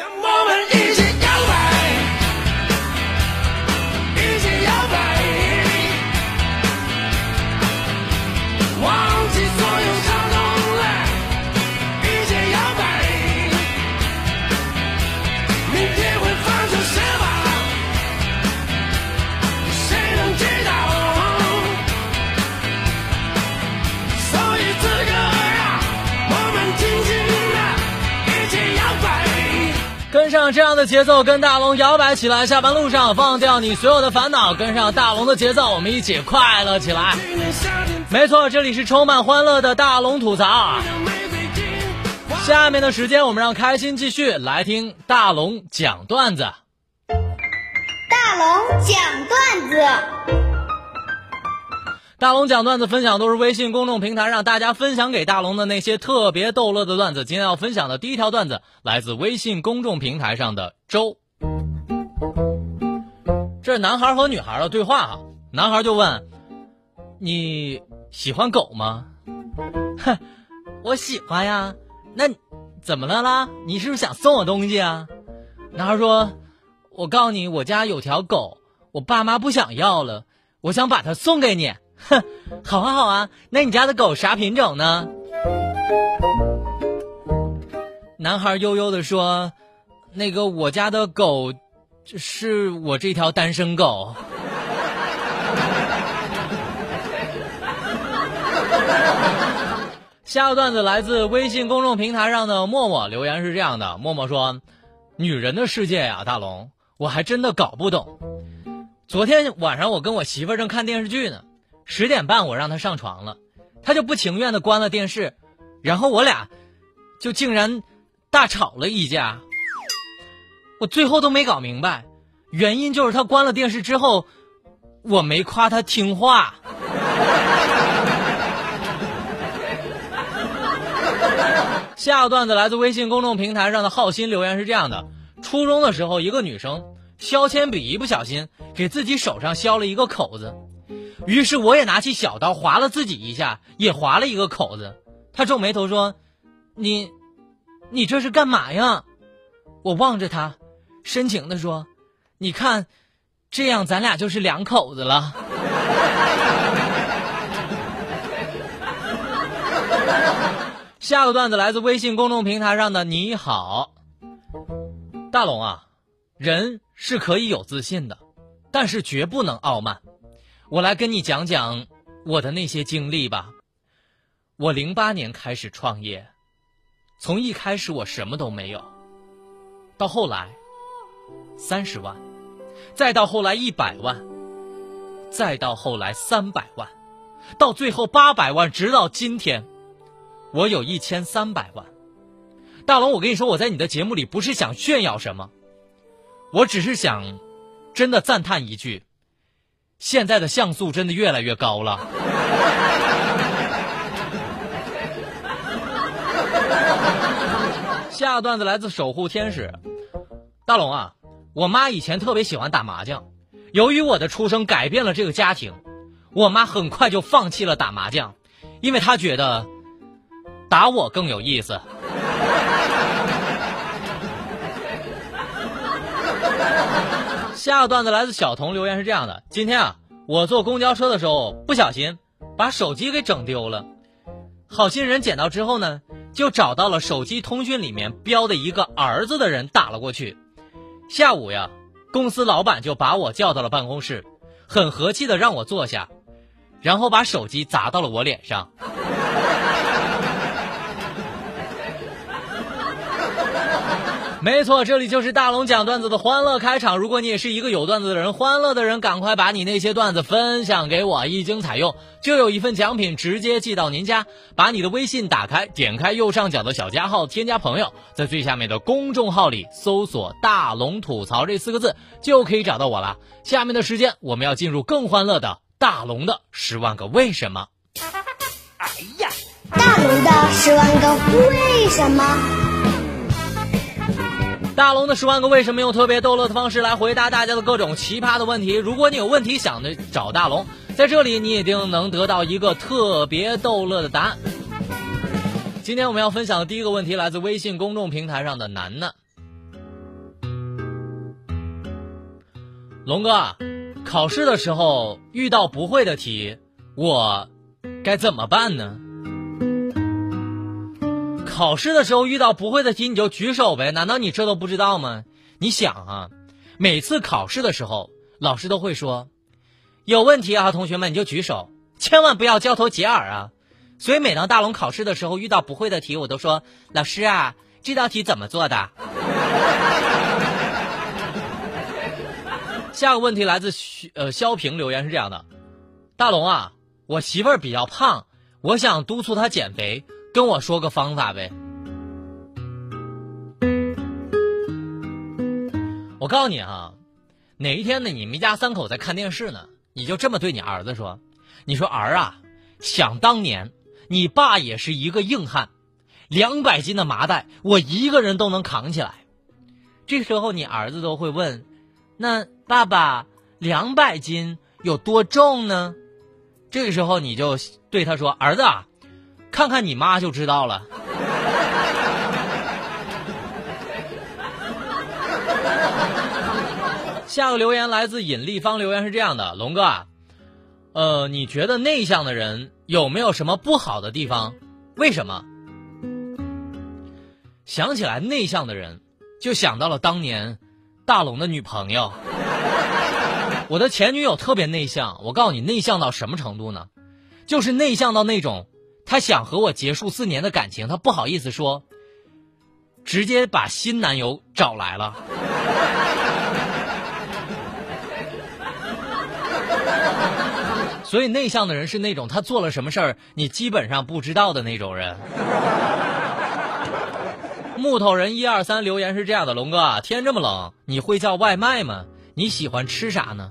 让我这样的节奏，跟大龙摇摆起来。下班路上放掉你所有的烦恼，跟上大龙的节奏，我们一起快乐起来。没错，这里是充满欢乐的大龙吐槽。下面的时间，我们让开心继续来听大龙讲段子。大龙讲段子。大龙讲段子分享都是微信公众平台让大家分享给大龙的那些特别逗乐的段子。今天要分享的第一条段子来自微信公众平台上的周。这是男孩和女孩的对话哈，男孩就问：“你喜欢狗吗？”哼，我喜欢呀。那怎么了啦？你是不是想送我东西啊？男孩说：“我告诉你，我家有条狗，我爸妈不想要了，我想把它送给你。”哼，好啊好啊，那你家的狗啥品种呢？男孩悠悠的说：“那个我家的狗，是我这条单身狗。”下个段子来自微信公众平台上的默默，留言是这样的：默默说，女人的世界呀，大龙，我还真的搞不懂。昨天晚上我跟我媳妇儿正看电视剧呢，十点半我让他上床了，他就不情愿的关了电视，然后我俩就竟然大吵了一架。我最后都没搞明白，原因就是他关了电视之后，我没夸他听话。下个段子来自微信公众平台上的浩鑫留言是这样的：初中的时候，一个女生削铅笔一不小心给自己手上削了一个口子，于是我也拿起小刀划了自己一下，也划了一个口子。他皱眉头说：“你，你这是干嘛呀？”我望着他，深情地说：“你看，这样咱俩就是两口子了。”下个段子来自微信公众平台上的你好，大龙啊，人是可以有自信的，但是绝不能傲慢。我来跟你讲讲我的那些经历吧。我零八年开始创业，从一开始我什么都没有，到后来三十万，再到后来一百万，再到后来三百万，到最后八百万，直到今天。我有一千三百万，大龙，我跟你说，我在你的节目里不是想炫耀什么，我只是想，真的赞叹一句，现在的像素真的越来越高了。下段子来自守护天使，大龙啊，我妈以前特别喜欢打麻将，由于我的出生改变了这个家庭，我妈很快就放弃了打麻将，因为她觉得。打我更有意思。下个段子来自小童，留言是这样的：今天啊，我坐公交车的时候不小心把手机给整丢了，好心人捡到之后呢，就找到了手机通讯里面标的一个儿子的人打了过去。下午呀，公司老板就把我叫到了办公室，很和气的让我坐下，然后把手机砸到了我脸上。没错，这里就是大龙讲段子的欢乐开场。如果你也是一个有段子的人，欢乐的人，赶快把你那些段子分享给我，一经采用，就有一份奖品直接寄到您家。把你的微信打开，点开右上角的小加号，添加朋友，在最下面的公众号里搜索“大龙吐槽”这四个字，就可以找到我了。下面的时间，我们要进入更欢乐的大龙的十万个为什么。哎呀，大龙的十万个为什么？大龙的十万个为什么，用特别逗乐的方式来回答大家的各种奇葩的问题。如果你有问题想的找大龙，在这里你一定能得到一个特别逗乐的答案。今天我们要分享的第一个问题，来自微信公众平台上的楠楠龙哥。考试的时候遇到不会的题，我该怎么办呢？考试的时候遇到不会的题，你就举手呗，难道你这都不知道吗？你想啊，每次考试的时候，老师都会说，有问题啊，同学们你就举手，千万不要交头接耳啊。所以每当大龙考试的时候遇到不会的题，我都说，老师啊，这道题怎么做的？下个问题来自呃肖平留言是这样的：大龙啊，我媳妇儿比较胖，我想督促她减肥，跟我说个方法呗。我告诉你啊，哪一天呢，你们一家三口在看电视呢，你就这么对你儿子说：“你说儿啊，想当年你爸也是一个硬汉，两百斤的麻袋我一个人都能扛起来。”这时候你儿子都会问：“那爸爸两百斤有多重呢？”这个时候你就对他说：“儿子啊，看看你妈就知道了。”下个留言来自尹立方，留言是这样的：龙哥啊，呃，你觉得内向的人有没有什么不好的地方？为什么？想起来内向的人，就想到了当年大龙的女朋友。我的前女友特别内向，我告诉你，内向到什么程度呢？就是内向到那种，她想和我结束四年的感情，她不好意思说，直接把新男友找来了。所以内向的人是那种他做了什么事儿你基本上不知道的那种人。木头人一二三留言是这样的：龙哥，天这么冷，你会叫外卖吗？你喜欢吃啥呢？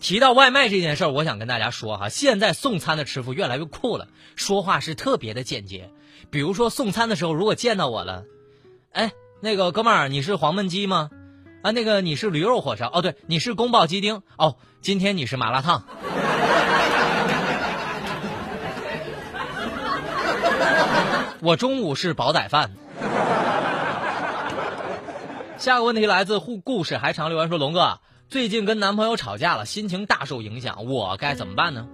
提到外卖这件事儿，我想跟大家说哈，现在送餐的师傅越来越酷了，说话是特别的简洁。比如说送餐的时候，如果见到我了，哎，那个哥们儿，你是黄焖鸡吗？啊，那个你是驴肉火烧？哦，对，你是宫保鸡丁？哦。今天你是麻辣烫，我中午是煲仔饭。下个问题来自故故事还长留言说：“龙哥，最近跟男朋友吵架了，心情大受影响，我该怎么办呢？”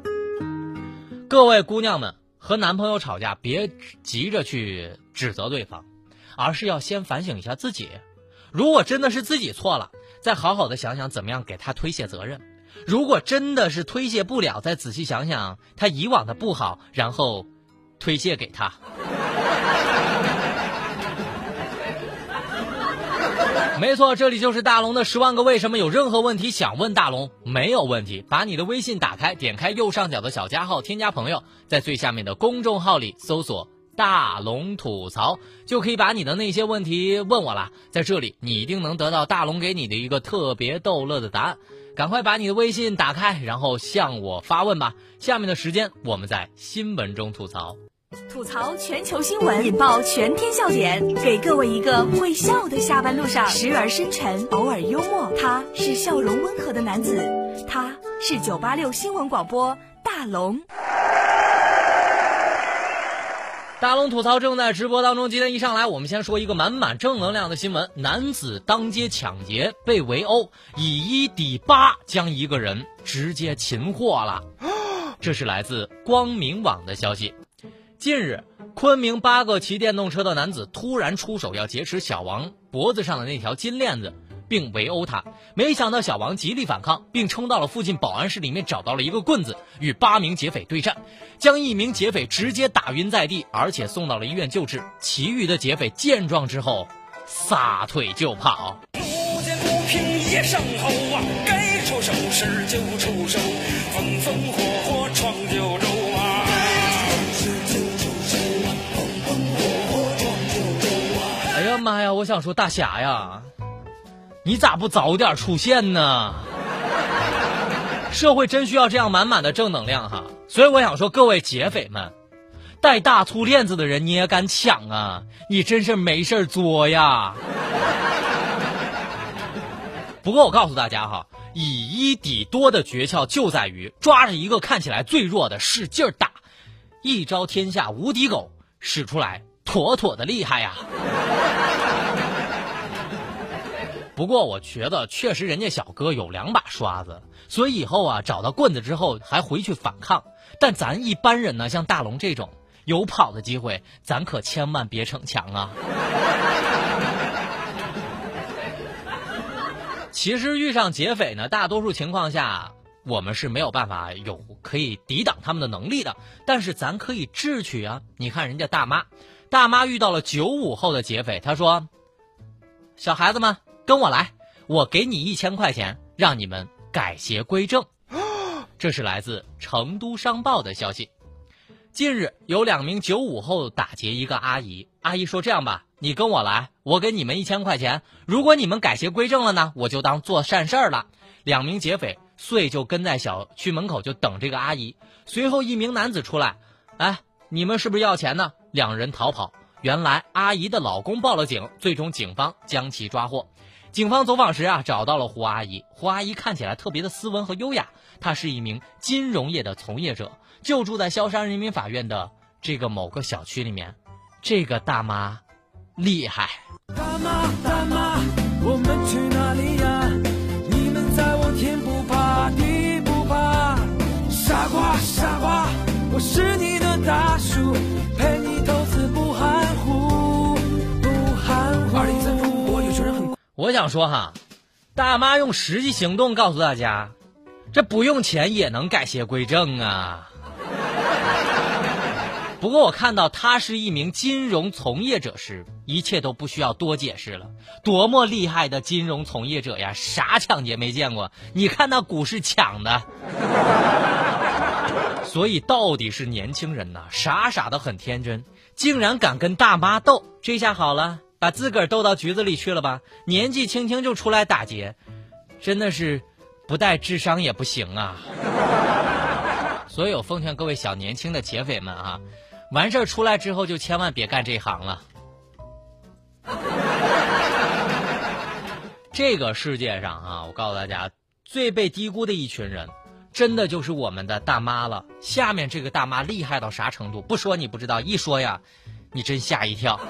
各位姑娘们，和男朋友吵架别急着去指责对方，而是要先反省一下自己。如果真的是自己错了，再好好的想想怎么样给他推卸责任。如果真的是推卸不了，再仔细想想他以往的不好，然后推卸给他。没错，这里就是大龙的十万个为什么。有任何问题想问大龙，没有问题，把你的微信打开，点开右上角的小加号，添加朋友，在最下面的公众号里搜索“大龙吐槽”，就可以把你的那些问题问我了。在这里，你一定能得到大龙给你的一个特别逗乐的答案。赶快把你的微信打开，然后向我发问吧。下面的时间，我们在新闻中吐槽，吐槽全球新闻，引爆全天笑点，给各位一个会笑的下班路上，时而深沉，偶尔幽默。他是笑容温和的男子，他是九八六新闻广播大龙。大龙吐槽正在直播当中。今天一上来，我们先说一个满满正能量的新闻：男子当街抢劫被围殴，以一抵八，将一个人直接擒获了。这是来自光明网的消息。近日，昆明八个骑电动车的男子突然出手要劫持小王脖子上的那条金链子。并围殴他，没想到小王极力反抗，并冲到了附近保安室里面，找到了一个棍子，与八名劫匪对战，将一名劫匪直接打晕在地，而且送到了医院救治。其余的劫匪见状之后，撒腿就跑。路见不平一声吼啊，该出手时就出手，风风火我想说大侠呀。你咋不早点出现呢？社会真需要这样满满的正能量哈！所以我想说，各位劫匪们，带大粗链子的人你也敢抢啊？你真是没事作呀！不过我告诉大家哈，以一抵多的诀窍就在于抓着一个看起来最弱的使劲打，一招天下无敌狗使出来，妥妥的厉害呀！不过我觉得确实人家小哥有两把刷子，所以以后啊找到棍子之后还回去反抗。但咱一般人呢，像大龙这种有跑的机会，咱可千万别逞强啊。其实遇上劫匪呢，大多数情况下我们是没有办法有可以抵挡他们的能力的，但是咱可以智取啊。你看人家大妈，大妈遇到了九五后的劫匪，她说：“小孩子们跟我来，我给你一千块钱，让你们改邪归正。”这是来自成都商报的消息。近日有两名九五后打劫一个阿姨，阿姨说：“这样吧，你跟我来，我给你们一千块钱。如果你们改邪归正了呢，我就当做善事儿了。”两名劫匪遂就跟在小区门口就等这个阿姨。随后一名男子出来，哎，你们是不是要钱呢？两人逃跑。原来阿姨的老公报了警，最终警方将其抓获。警方走访时啊，找到了胡阿姨。胡阿姨看起来特别的斯文和优雅，她是一名金融业的从业者。就住在萧山人民法院的这个某个小区里面，这个大妈厉害。大妈大妈，我们去哪里呀？你们在往天不怕地不怕。傻瓜傻瓜，我是你的大叔，陪你投资不含糊我想说哈，大妈用实际行动告诉大家，这不用钱也能改邪归正啊。不过我看到他是一名金融从业者时，一切都不需要多解释了。多么厉害的金融从业者呀！啥抢劫没见过？你看那股市抢的。所以到底是年轻人呐，傻傻的很天真，竟然敢跟大妈斗，这下好了，把自个儿逗到局子里去了吧？年纪轻轻就出来打劫，真的是不带智商也不行啊！所以我奉劝各位小年轻的劫匪们啊。完事儿出来之后，就千万别干这行了。这个世界上啊，我告诉大家，最被低估的一群人，真的就是我们的大妈了。下面这个大妈厉害到啥程度？不说你不知道，一说呀，你真吓一跳。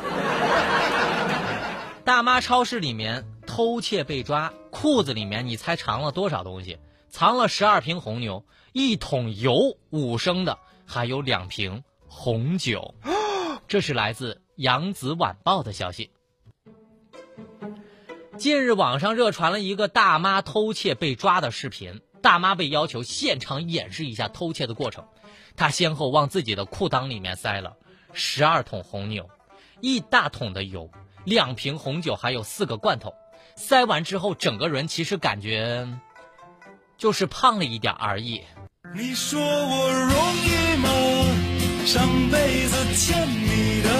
大妈超市里面偷窃被抓，裤子里面你猜藏了多少东西？藏了十二瓶红牛，一桶油五升的，还有两瓶。红酒，这是来自《扬子晚报》的消息。近日，网上热传了一个大妈偷窃被抓的视频，大妈被要求现场演示一下偷窃的过程。她先后往自己的裤裆里面塞了十二桶红牛、一大桶的油、两瓶红酒，还有四个罐头。塞完之后，整个人其实感觉就是胖了一点而已。你说我容易吗？上辈子欠你的，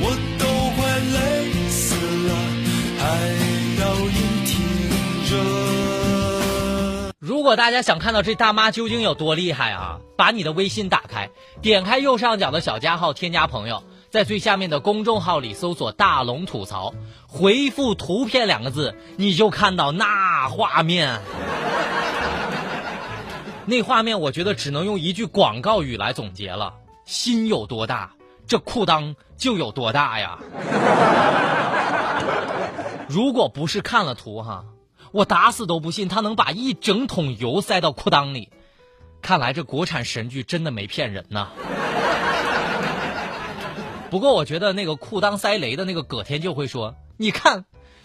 我都快累死了，还要硬挺着。如果大家想看到这大妈究竟有多厉害啊，把你的微信打开，点开右上角的小加号，添加朋友，在最下面的公众号里搜索“大龙吐槽”，回复“图片”两个字，你就看到那画面。那画面，我觉得只能用一句广告语来总结了。心有多大，这裤裆就有多大呀！如果不是看了图哈，我打死都不信他能把一整桶油塞到裤裆里。看来这国产神剧真的没骗人呐。不过我觉得那个裤裆塞雷的那个葛天就会说：“你看，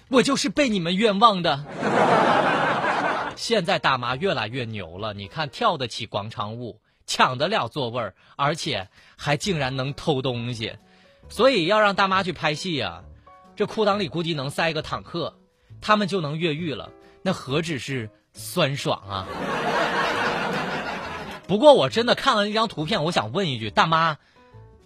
我就是被你们冤枉的。”现在大妈越来越牛了，你看跳得起广场舞。抢得了座位儿，而且还竟然能偷东西，所以要让大妈去拍戏呀，这裤裆里估计能塞个坦克，他们就能越狱了，那何止是酸爽啊！不过我真的看了那张图片，我想问一句，大妈，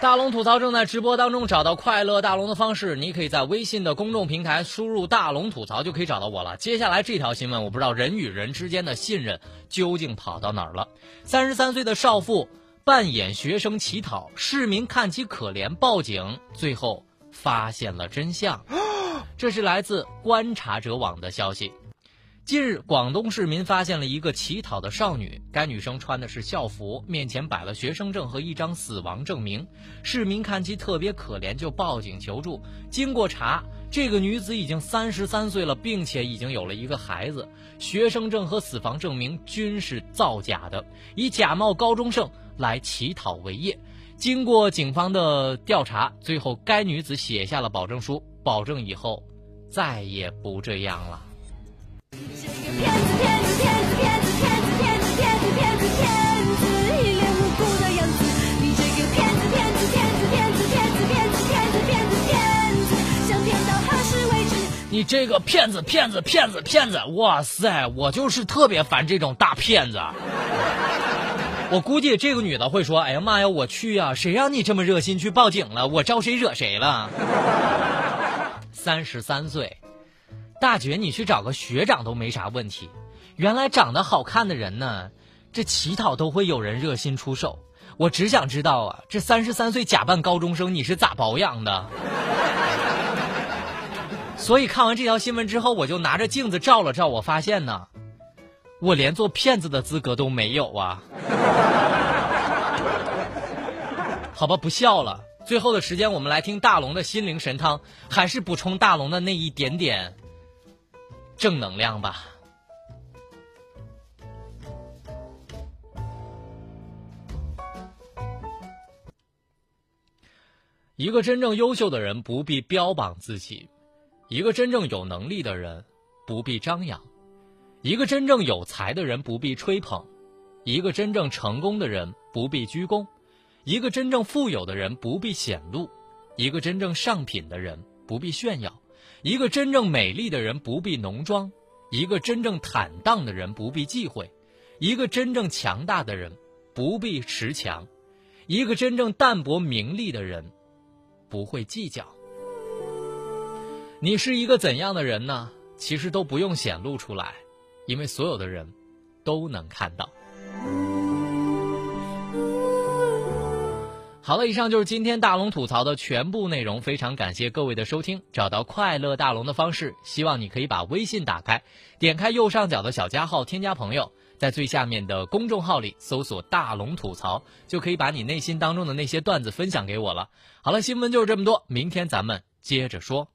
大龙吐槽正在直播当中，找到快乐大龙的方式，你可以在微信的公众平台输入“大龙吐槽”就可以找到我了。接下来这条新闻，我不知道人与人之间的信任究竟跑到哪儿了。三十三岁的少妇扮演学生乞讨，市民看其可怜，报警，最后发现了真相。这是来自观察者网的消息。近日，广东市民发现了一个乞讨的少女。该女生穿的是校服，面前摆了学生证和一张死亡证明。市民看其特别可怜，就报警求助。经过查，这个女子已经三十三岁了，并且已经有了一个孩子。学生证和死亡证明均是造假的，以假冒高中生来乞讨为业。经过警方的调查，最后该女子写下了保证书，保证以后再也不这样了。骗子骗子骗子骗子骗子骗子骗子骗子骗子一脸无辜的样子你这个骗子骗子骗子骗子骗子骗子骗子骗子骗子骗子想骗到何时为止你这个骗子骗子骗子骗子哇塞我就是特别烦这种大骗子我估计这个女的会说哎呀妈呀我去呀谁让你这么热心去报警了我招谁惹谁了三十三岁大姐，你去找个学长都没啥问题。原来长得好看的人呢，这乞讨都会有人热心出手。我只想知道啊，这三十三岁假扮高中生你是咋保养的？所以看完这条新闻之后，我就拿着镜子照了照，我发现呢，我连做骗子的资格都没有啊。好吧，不笑了。最后的时间，我们来听大龙的心灵神汤，还是补充大龙的那一点点。正能量吧。一个真正优秀的人不必标榜自己，一个真正有能力的人不必张扬，一个真正有才的人不必吹捧，一个真正成功的人不必鞠躬，一个真正富有的人不必显露，一个真正上品的人不必炫耀。一个真正美丽的人不必浓妆，一个真正坦荡的人不必忌讳，一个真正强大的人不必持强，一个真正淡泊名利的人不会计较。你是一个怎样的人呢？其实都不用显露出来，因为所有的人都能看到。好了，以上就是今天大龙吐槽的全部内容。非常感谢各位的收听。找到快乐大龙的方式，希望你可以把微信打开，点开右上角的小加号，添加朋友，在最下面的公众号里搜索“大龙吐槽”，就可以把你内心当中的那些段子分享给我了。好了，新闻就是这么多，明天咱们接着说。